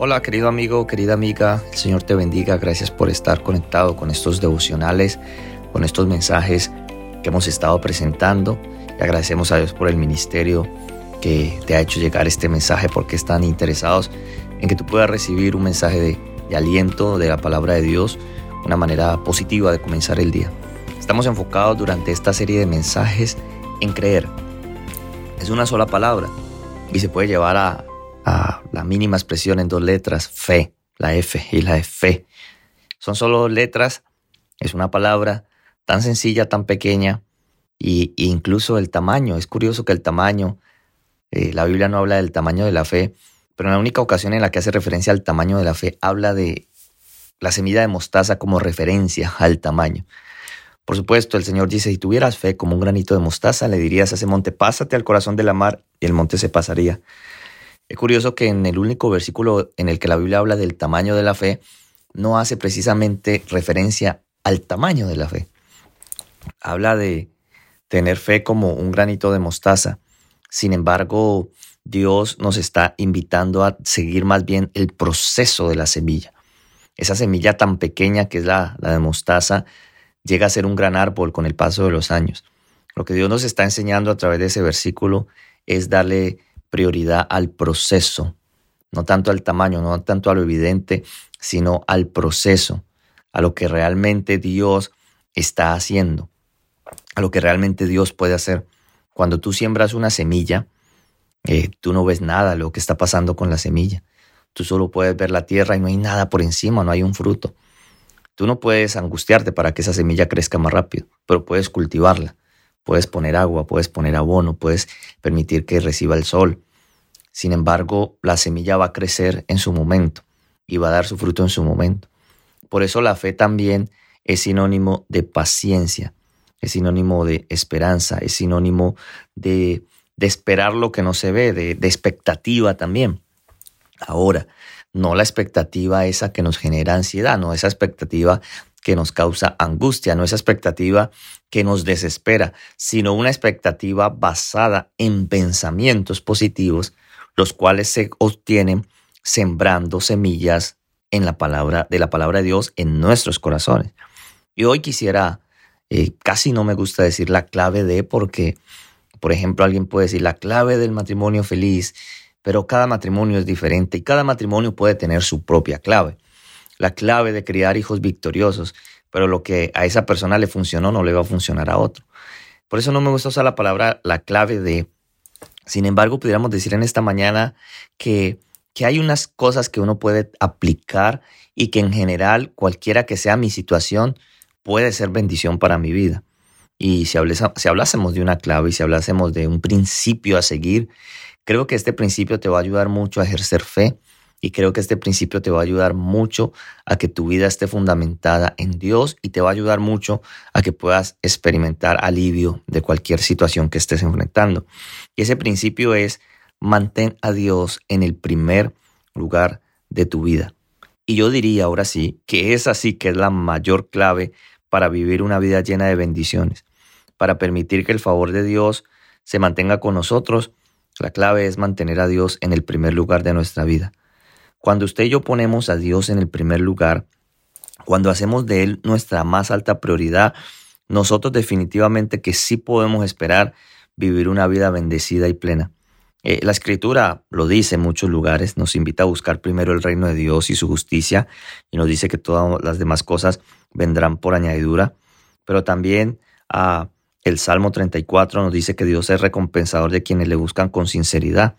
Hola querido amigo, querida amiga, el Señor te bendiga, gracias por estar conectado con estos devocionales, con estos mensajes que hemos estado presentando y agradecemos a Dios por el ministerio que te ha hecho llegar este mensaje porque están interesados en que tú puedas recibir un mensaje de, aliento de la palabra de Dios, una manera positiva de comenzar el día. Estamos enfocados durante esta serie de mensajes en creer. Es una sola palabra y se puede llevar a, la mínima expresión en dos letras, fe, la F y la F. Son solo letras, es una palabra tan sencilla, tan pequeña, y, incluso el tamaño. Es curioso que el tamaño, eh, la Biblia no habla del tamaño de la fe, pero en la única ocasión en la que hace referencia al tamaño de la fe, habla de la semilla de mostaza como referencia al tamaño. Por supuesto, el Señor dice, si tuvieras fe como un granito de mostaza, le dirías a ese monte, pásate al corazón de la mar, y el monte se pasaría. Es curioso que en el único versículo en el que la Biblia habla del tamaño de la fe, no hace precisamente referencia al tamaño de la fe. Habla de tener fe como un granito de mostaza. Sin embargo, Dios nos está invitando a seguir más bien el proceso de la semilla. Esa semilla tan pequeña que es la, de mostaza llega a ser un gran árbol con el paso de los años. Lo que Dios nos está enseñando a través de ese versículo es darle prioridad al proceso, no tanto al tamaño, no tanto a lo evidente, sino al proceso, a lo que realmente Dios está haciendo, a lo que realmente Dios puede hacer. Cuando tú siembras una semilla, eh, tú no ves nada lo que está pasando con la semilla. Tú solo puedes ver la tierra y no hay nada por encima, no hay un fruto. Tú no puedes angustiarte para que esa semilla crezca más rápido, pero puedes cultivarla. Puedes poner agua, puedes poner abono, puedes permitir que reciba el sol. Sin embargo, la semilla va a crecer en su momento y va a dar su fruto en su momento. Por eso la fe también es sinónimo de paciencia, es sinónimo de esperanza, es sinónimo de, esperar lo que no se ve, de, de expectativa también. Ahora, no la expectativa esa que nos genera ansiedad, no esa expectativa que nos causa angustia, no esa expectativa que nos desespera, sino una expectativa basada en pensamientos positivos, los cuales se obtienen sembrando semillas en la palabra de la palabra de Dios en nuestros corazones. Y hoy quisiera, eh, casi no me gusta decir la clave de, porque, por ejemplo, alguien puede decir la clave del matrimonio feliz, pero cada matrimonio es diferente y cada matrimonio puede tener su propia clave. La clave de criar hijos victoriosos pero lo que a esa persona le funcionó no le va a funcionar a otro. Por eso no me gusta usar la palabra, la clave de. Sin embargo, pudiéramos decir en esta mañana que, que hay unas cosas que uno puede aplicar y que en general, cualquiera que sea mi situación, puede ser bendición para mi vida. Y si, si hablásemos de una clave y si hablásemos de un principio a seguir, creo que este principio te va a ayudar mucho a ejercer fe, y creo que este principio te va a ayudar mucho a que tu vida esté fundamentada en Dios y te va a ayudar mucho a que puedas experimentar alivio de cualquier situación que estés enfrentando. Y ese principio es mantén a Dios en el primer lugar de tu vida. Y yo diría ahora sí que esa sí que es la mayor clave para vivir una vida llena de bendiciones, para permitir que el favor de Dios se mantenga con nosotros. La clave es mantener a Dios en el primer lugar de nuestra vida. Cuando usted y yo ponemos a Dios en el primer lugar, cuando hacemos de Él nuestra más alta prioridad, nosotros definitivamente que sí podemos esperar vivir una vida bendecida y plena. Eh, la escritura lo dice en muchos lugares, nos invita a buscar primero el reino de Dios y su justicia y nos dice que todas las demás cosas vendrán por añadidura, pero también ah, el Salmo 34 nos dice que Dios es recompensador de quienes le buscan con sinceridad.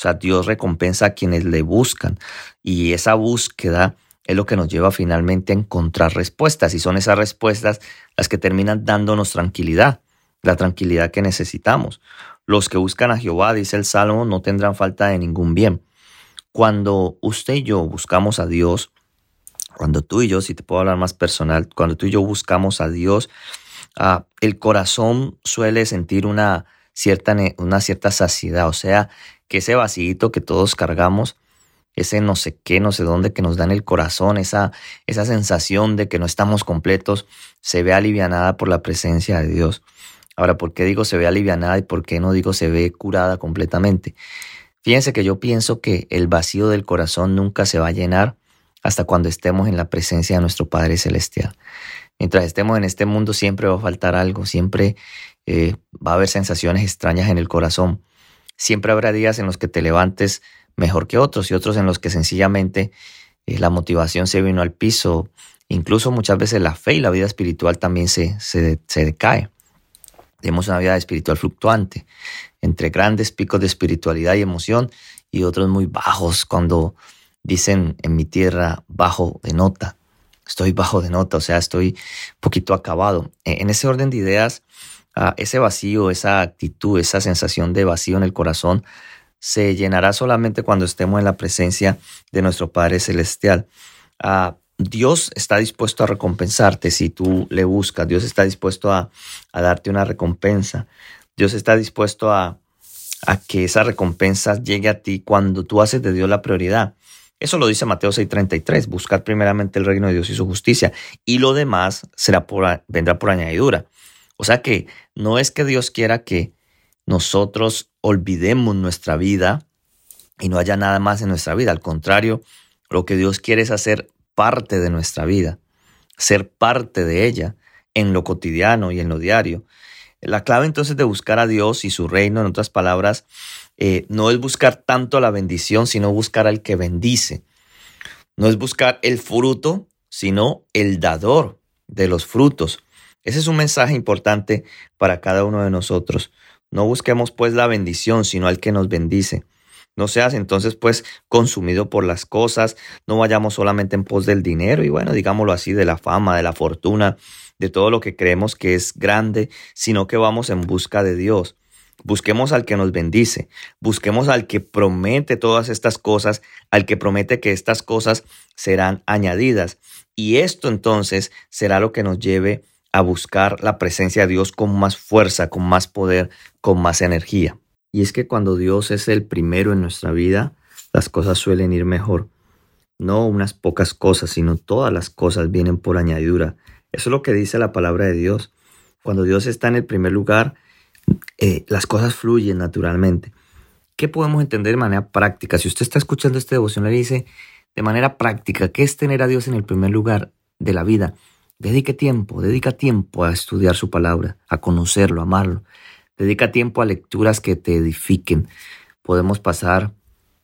O sea, Dios recompensa a quienes le buscan y esa búsqueda es lo que nos lleva finalmente a encontrar respuestas y son esas respuestas las que terminan dándonos tranquilidad, la tranquilidad que necesitamos. Los que buscan a Jehová, dice el Salmo, no tendrán falta de ningún bien. Cuando usted y yo buscamos a Dios, cuando tú y yo, si te puedo hablar más personal, cuando tú y yo buscamos a Dios, ah, el corazón suele sentir una cierta, una cierta saciedad, o sea, que ese vacío que todos cargamos, ese no sé qué, no sé dónde que nos da en el corazón, esa, esa sensación de que no estamos completos, se ve alivianada por la presencia de Dios. Ahora, ¿por qué digo se ve alivianada y por qué no digo se ve curada completamente? Fíjense que yo pienso que el vacío del corazón nunca se va a llenar hasta cuando estemos en la presencia de nuestro Padre Celestial. Mientras estemos en este mundo siempre va a faltar algo, siempre eh, va a haber sensaciones extrañas en el corazón. Siempre habrá días en los que te levantes mejor que otros y otros en los que sencillamente eh, la motivación se vino al piso. Incluso muchas veces la fe y la vida espiritual también se, se, se decae. Tenemos una vida espiritual fluctuante, entre grandes picos de espiritualidad y emoción y otros muy bajos cuando dicen en mi tierra bajo de nota. Estoy bajo de nota, o sea, estoy poquito acabado. E, en ese orden de ideas, ah, ese vacío, esa actitud, esa sensación de vacío en el corazón se llenará solamente cuando estemos en la presencia de nuestro Padre Celestial. Ah, Dios está dispuesto a recompensarte si tú le buscas. Dios está dispuesto a, darte una recompensa. Dios está dispuesto a, que esa recompensa llegue a ti cuando tú haces de Dios la prioridad. Eso lo dice Mateo 6:33, buscar primeramente el reino de Dios y su justicia, y lo demás será vendrá por añadidura. O sea que no es que Dios quiera que nosotros olvidemos nuestra vida y no haya nada más en nuestra vida. Al contrario, lo que Dios quiere es hacer parte de nuestra vida, ser parte de ella en lo cotidiano y en lo diario. La clave entonces de buscar a Dios y su reino, en otras palabras, eh, no es buscar tanto la bendición, sino buscar al que bendice. No es buscar el fruto, sino el dador de los frutos. Ese es un mensaje importante para cada uno de nosotros. No busquemos pues la bendición, sino al que nos bendice. No seas entonces pues consumido por las cosas, no vayamos solamente en pos del dinero y bueno, digámoslo así, de la fama, de la fortuna, de todo lo que creemos que es grande, sino que vamos en busca de Dios. Busquemos al que nos bendice, busquemos al que promete todas estas cosas, al que promete que estas cosas serán añadidas. Y esto entonces será lo que nos lleve a buscar la presencia de Dios con más fuerza, con más poder, con más energía. Y es que cuando Dios es el primero en nuestra vida, las cosas suelen ir mejor. No unas pocas cosas, sino todas las cosas vienen por añadidura. Eso es lo que dice la palabra de Dios. Cuando Dios está en el primer lugar, eh, las cosas fluyen naturalmente. ¿Qué podemos entender de manera práctica? Si usted está escuchando este devocional y dice, de manera práctica, ¿qué es tener a Dios en el primer lugar de la vida? Dedique tiempo, dedica tiempo a estudiar su palabra, a conocerlo, a amarlo. Dedica tiempo a lecturas que te edifiquen. Podemos pasar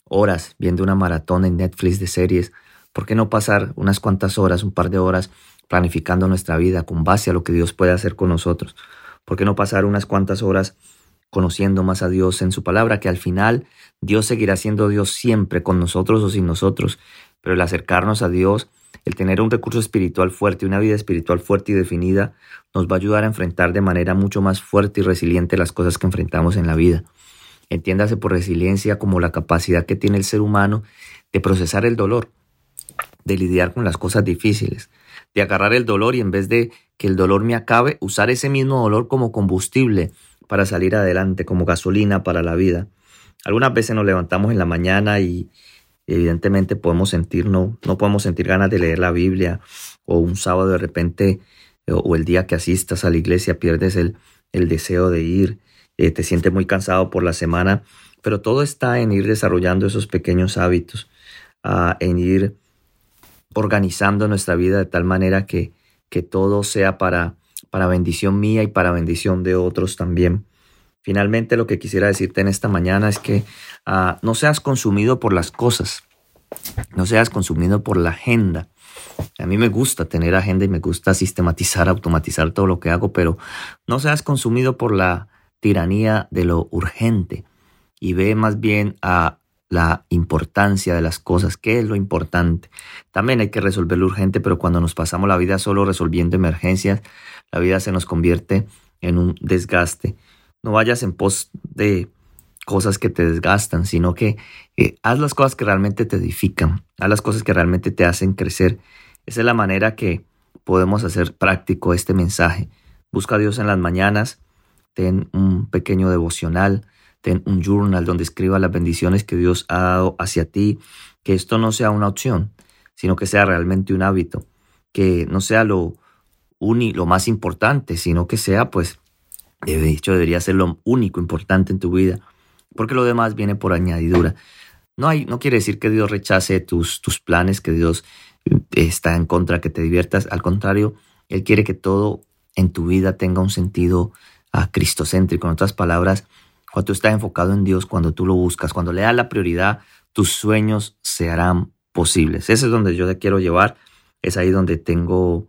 horas viendo una maratón en Netflix de series. ¿Por qué no pasar unas cuantas horas, un par de horas, planificando nuestra vida con base a lo que Dios puede hacer con nosotros? ¿Por qué no pasar unas cuantas horas conociendo más a Dios en su palabra? Que al final Dios seguirá siendo Dios siempre, con nosotros o sin nosotros. Pero el acercarnos a Dios el tener un recurso espiritual fuerte, una vida espiritual fuerte y definida, nos va a ayudar a enfrentar de manera mucho más fuerte y resiliente las cosas que enfrentamos en la vida. Entiéndase por resiliencia como la capacidad que tiene el ser humano de procesar el dolor, de lidiar con las cosas difíciles, de agarrar el dolor y en vez de que el dolor me acabe, usar ese mismo dolor como combustible para salir adelante, como gasolina para la vida. Algunas veces nos levantamos en la mañana y, evidentemente podemos sentir, no, no podemos sentir ganas de leer la Biblia o un sábado de repente o el día que asistas a la iglesia pierdes el, el deseo de ir, eh, te sientes muy cansado por la semana, pero todo está en ir desarrollando esos pequeños hábitos, ah, en ir organizando nuestra vida de tal manera que, que todo sea para, para bendición mía y para bendición de otros también. Finalmente lo que quisiera decirte en esta mañana es que ah, no seas consumido por las cosas, no seas consumido por la agenda. A mí me gusta tener agenda y me gusta sistematizar, automatizar todo lo que hago, pero no seas consumido por la tiranía de lo urgente y ve más bien a la importancia de las cosas, qué es lo importante. También hay que resolver lo urgente, pero cuando nos pasamos la vida solo resolviendo emergencias, la vida se nos convierte en un desgaste. No vayas en pos de cosas que te desgastan, sino que eh, haz las cosas que realmente te edifican, haz las cosas que realmente te hacen crecer. Esa es la manera que podemos hacer práctico este mensaje. Busca a Dios en las mañanas, ten un pequeño devocional, ten un journal donde escriba las bendiciones que Dios ha dado hacia ti, que esto no sea una opción, sino que sea realmente un hábito, que no sea lo, lo más importante, sino que sea pues de hecho, debería ser lo único importante en tu vida. Porque lo demás viene por añadidura. No, hay, no quiere decir que Dios rechace tus, tus planes, que Dios eh, está en contra, que te diviertas. Al contrario, Él quiere que todo en tu vida tenga un sentido a ah, cristocéntrico. En otras palabras, cuando tú estás enfocado en Dios, cuando tú lo buscas, cuando le das la prioridad, tus sueños se harán posibles. Ese es donde yo te quiero llevar. Es ahí donde tengo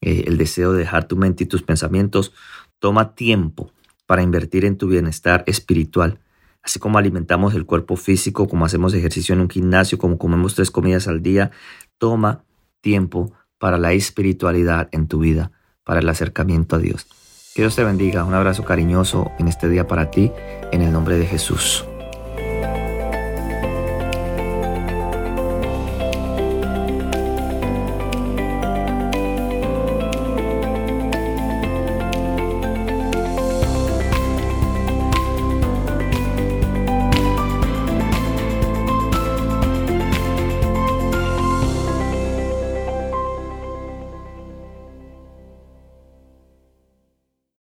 eh, el deseo de dejar tu mente y tus pensamientos. Toma tiempo para invertir en tu bienestar espiritual. Así como alimentamos el cuerpo físico, como hacemos ejercicio en un gimnasio, como comemos tres comidas al día, toma tiempo para la espiritualidad en tu vida, para el acercamiento a Dios. Que Dios te bendiga. Un abrazo cariñoso en este día para ti, en el nombre de Jesús.